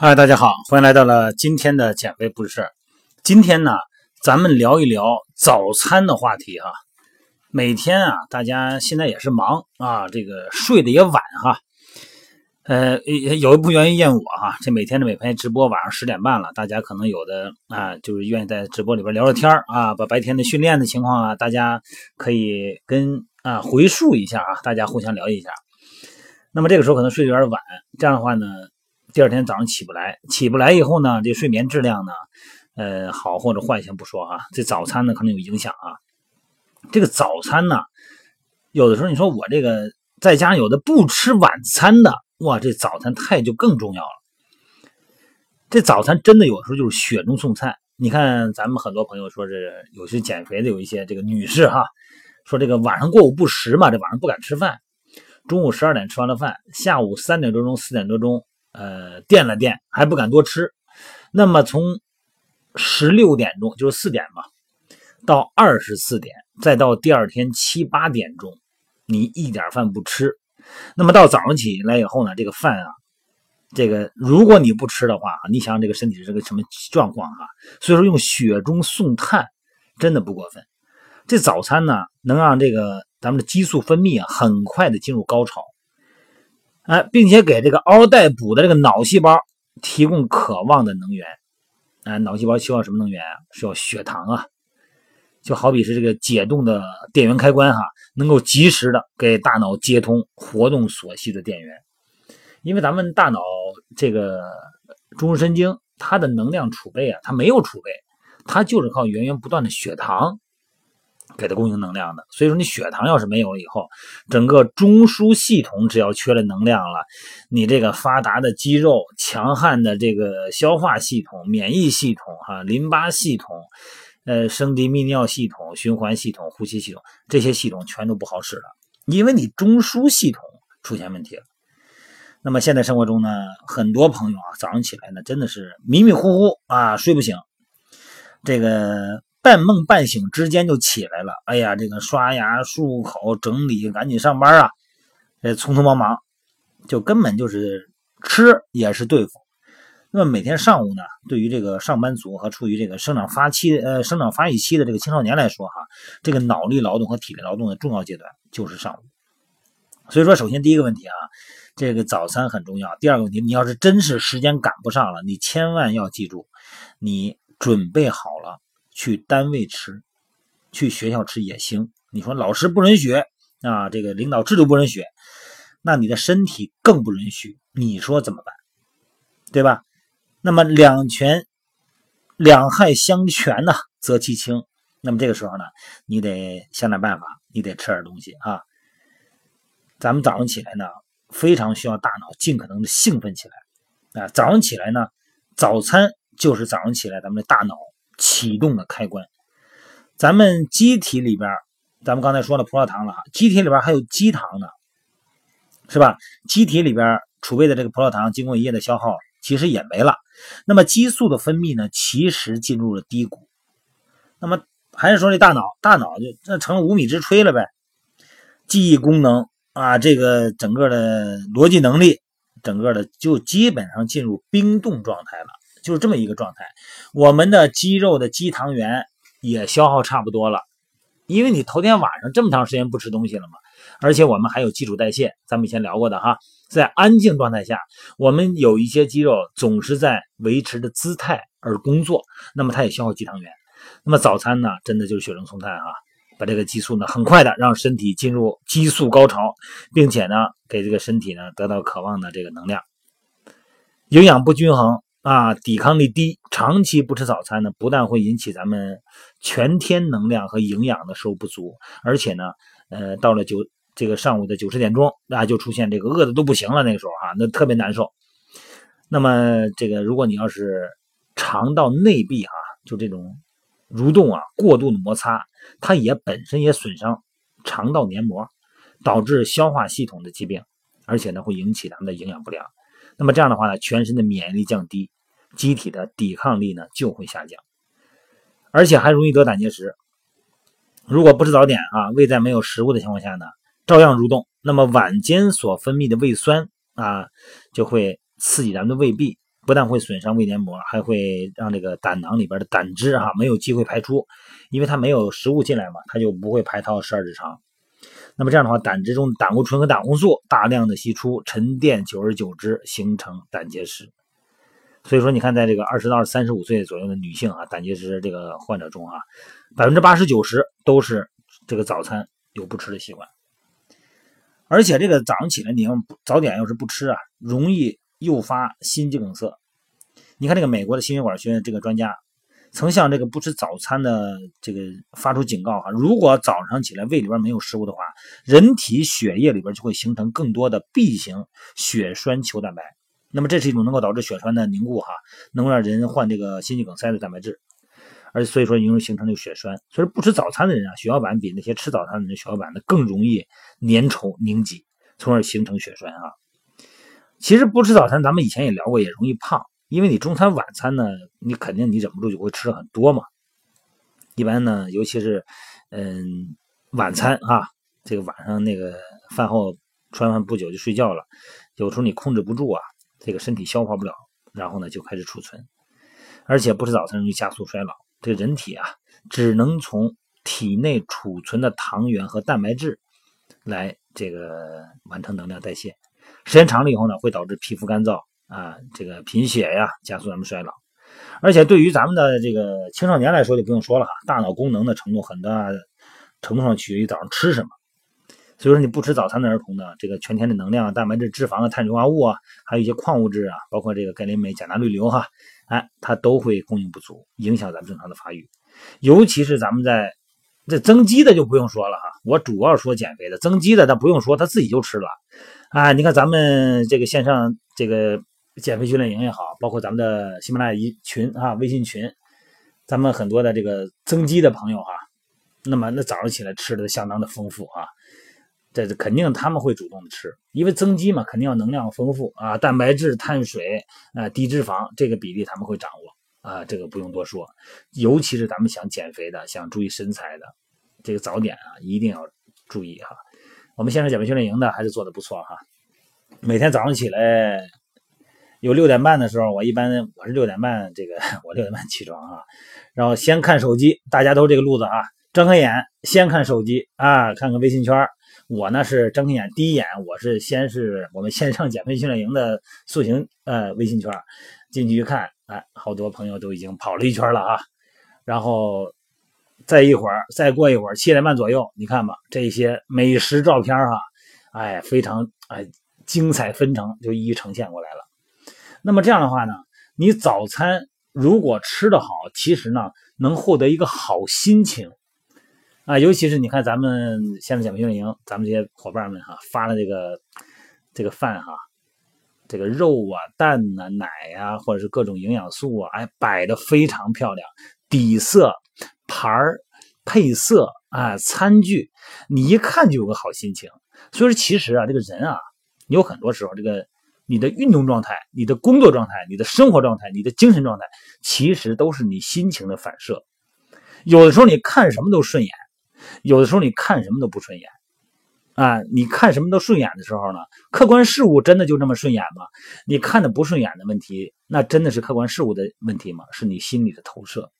嗨，大家好，欢迎来到了今天的减肥不是事。今天呢，咱们聊一聊早餐的话题哈。每天啊，大家现在也是忙啊，这个睡得也晚哈。呃，有一部分原因怨我哈，这每天的每天直播晚上十点半了，大家可能有的啊，就是愿意在直播里边聊聊天啊，把白天的训练的情况啊，大家可以跟啊回述一下啊，大家互相聊一下。那么这个时候可能睡得有点晚，这样的话呢。第二天早上起不来，起不来以后呢，这睡眠质量呢，呃，好或者坏先不说啊，这早餐呢可能有影响啊。这个早餐呢，有的时候你说我这个在家有的不吃晚餐的，哇，这早餐太就更重要了。这早餐真的有时候就是雪中送菜。你看咱们很多朋友说是有些减肥的有一些这个女士哈，说这个晚上过午不食嘛，这晚上不敢吃饭，中午十二点吃完了饭，下午三点多钟四点多钟。呃，垫了垫还不敢多吃，那么从十六点钟就是四点吧，到二十四点，再到第二天七八点钟，你一点饭不吃，那么到早上起来以后呢，这个饭啊，这个如果你不吃的话你想想这个身体是个什么状况啊？所以说用雪中送炭真的不过分。这早餐呢，能让这个咱们的激素分泌啊，很快的进入高潮。哎，并且给这个嗷待哺的这个脑细胞提供渴望的能源。哎，脑细胞需要什么能源啊？需要血糖啊。就好比是这个解冻的电源开关哈，能够及时的给大脑接通活动所需的电源。因为咱们大脑这个中枢神经，它的能量储备啊，它没有储备，它就是靠源源不断的血糖。给它供应能量的，所以说你血糖要是没有了以后，整个中枢系统只要缺了能量了，你这个发达的肌肉、强悍的这个消化系统、免疫系统、哈淋巴系统、呃升殖泌尿系统、循环系统、呼吸系统这些系统全都不好使了，因为你中枢系统出现问题了。那么现在生活中呢，很多朋友啊，早上起来呢，真的是迷迷糊糊啊，睡不醒，这个。半梦半醒之间就起来了，哎呀，这个刷牙、漱口、整理，赶紧上班啊！这匆匆忙忙，就根本就是吃也是对付。那么每天上午呢，对于这个上班族和处于这个生长发期呃生长发育期的这个青少年来说，哈，这个脑力劳动和体力劳动的重要阶段就是上午。所以说，首先第一个问题啊，这个早餐很重要。第二个问题，你要是真是时间赶不上了，你千万要记住，你准备好了。去单位吃，去学校吃也行。你说老师不允许啊，这个领导制度不允许，那你的身体更不允许。你说怎么办？对吧？那么两全两害相权呢，则其轻。那么这个时候呢，你得想点办法，你得吃点东西啊。咱们早上起来呢，非常需要大脑尽可能的兴奋起来啊。早上起来呢，早餐就是早上起来咱们的大脑。启动的开关，咱们机体里边，咱们刚才说了葡萄糖了，机体里边还有肌糖呢，是吧？机体里边储备的这个葡萄糖，经过一夜的消耗，其实也没了。那么激素的分泌呢，其实进入了低谷。那么还是说这大脑，大脑就那成了无米之炊了呗。记忆功能啊，这个整个的逻辑能力，整个的就基本上进入冰冻状态了。就是这么一个状态，我们的肌肉的肌糖原也消耗差不多了，因为你头天晚上这么长时间不吃东西了嘛，而且我们还有基础代谢，咱们以前聊过的哈，在安静状态下，我们有一些肌肉总是在维持着姿态而工作，那么它也消耗肌糖原。那么早餐呢，真的就是雪中送炭啊，把这个激素呢很快的让身体进入激素高潮，并且呢给这个身体呢得到渴望的这个能量，营养不均衡。啊，抵抗力低，长期不吃早餐呢，不但会引起咱们全天能量和营养的摄入不足，而且呢，呃，到了九这个上午的九十点钟，那就出现这个饿的都不行了，那个时候哈，那特别难受。那么这个，如果你要是肠道内壁啊，就这种蠕动啊，过度的摩擦，它也本身也损伤肠道黏膜，导致消化系统的疾病，而且呢，会引起咱们的营养不良。那么这样的话呢，全身的免疫力降低。机体的抵抗力呢就会下降，而且还容易得胆结石。如果不吃早点啊，胃在没有食物的情况下呢，照样蠕动。那么晚间所分泌的胃酸啊，就会刺激咱们的胃壁，不但会损伤胃黏膜，还会让这个胆囊里边的胆汁啊没有机会排出，因为它没有食物进来嘛，它就不会排到十二指肠。那么这样的话，胆汁中胆固醇和胆红素大量的析出，沉淀，久而久之形成胆结石。所以说，你看，在这个二十到三十五岁左右的女性啊，胆结石这个患者中啊，百分之八十九十都是这个早餐有不吃的习惯。而且这个早上起来，你要早点要是不吃啊，容易诱发心肌梗塞。你看这个美国的心血管学院这个专家，曾向这个不吃早餐的这个发出警告哈，如果早上起来胃里边没有食物的话，人体血液里边就会形成更多的 B 型血栓球蛋白。那么这是一种能够导致血栓的凝固哈，能够让人患这个心肌梗塞的蛋白质。而所以说容易形成这个血栓，所以不吃早餐的人啊，血小板比那些吃早餐的人血小板呢更容易粘稠凝集，从而形成血栓啊。其实不吃早餐，咱们以前也聊过，也容易胖，因为你中餐晚餐呢，你肯定你忍不住就会吃很多嘛。一般呢，尤其是嗯晚餐啊，这个晚上那个饭后吃完饭不久就睡觉了，有时候你控制不住啊，这个身体消化不了，然后呢就开始储存，而且不吃早餐容易加速衰老。这个人体啊，只能从体内储存的糖原和蛋白质来这个完成能量代谢。时间长了以后呢，会导致皮肤干燥啊，这个贫血呀，加速咱们衰老。而且对于咱们的这个青少年来说，就不用说了哈，大脑功能的程度很大程度上取决于早上吃什么。所以说，你不吃早餐的儿童呢，这个全天的能量、蛋白质、脂肪啊、碳水化合物啊，还有一些矿物质啊，包括这个钙、磷、镁、钾、钠、氯、硫哈。哎，它都会供应不足，影响咱们正常的发育。尤其是咱们在这增肌的就不用说了哈，我主要说减肥的，增肌的他不用说，他自己就吃了。啊，你看咱们这个线上这个减肥训练营也好，包括咱们的喜马拉雅群啊，微信群，咱们很多的这个增肌的朋友哈，那么那早上起来吃的相当的丰富啊。这是肯定他们会主动的吃，因为增肌嘛，肯定要能量丰富啊，蛋白质、碳水啊，低脂肪这个比例他们会掌握啊，这个不用多说。尤其是咱们想减肥的、想注意身材的，这个早点啊一定要注意哈。我们现在减肥训练营的还是做的不错哈。每天早上起来有六点半的时候，我一般我是六点半这个我六点半起床啊，然后先看手机，大家都这个路子啊，睁开眼先看手机啊，看看微信圈。我呢是睁开眼，第一眼我是先是我们线上减肥训练营的塑形呃微信圈，进去一看，哎，好多朋友都已经跑了一圈了啊。然后再一会儿，再过一会儿，七点半左右，你看吧，这些美食照片哈，哎，非常哎精彩纷呈，就一一呈现过来了。那么这样的话呢，你早餐如果吃得好，其实呢能获得一个好心情。啊，尤其是你看咱们现在减肥训练营，咱们这些伙伴们哈发的这个这个饭哈，这个肉啊、蛋呐、奶呀，或者是各种营养素啊，哎，摆的非常漂亮，底色、盘儿、配色啊、餐具，你一看就有个好心情。所以说，其实啊，这个人啊，有很多时候，这个你的运动状态、你的工作状态、你的生活状态、你的精神状态，其实都是你心情的反射。有的时候你看什么都顺眼。有的时候你看什么都不顺眼，啊，你看什么都顺眼的时候呢？客观事物真的就这么顺眼吗？你看的不顺眼的问题，那真的是客观事物的问题吗？是你心里的投射。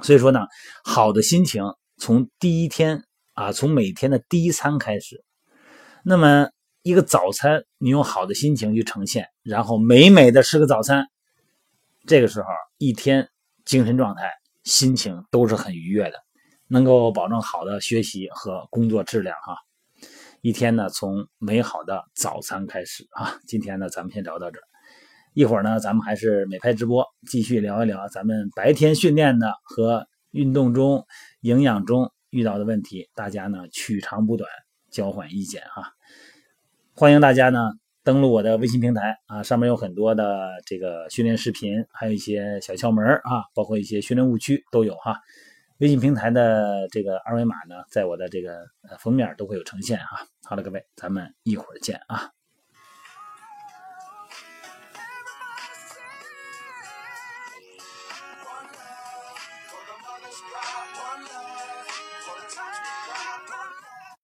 所以说呢，好的心情从第一天啊，从每天的第一餐开始。那么一个早餐，你用好的心情去呈现，然后美美的吃个早餐，这个时候一天精神状态、心情都是很愉悦的。能够保证好的学习和工作质量哈，一天呢从美好的早餐开始啊。今天呢咱们先聊到这儿，一会儿呢咱们还是美拍直播继续聊一聊咱们白天训练的和运动中营养中遇到的问题，大家呢取长补短，交换意见哈。欢迎大家呢登录我的微信平台啊，上面有很多的这个训练视频，还有一些小窍门啊，包括一些训练误区都有哈。微信平台的这个二维码呢，在我的这个封面都会有呈现啊。好了，各位，咱们一会儿见啊。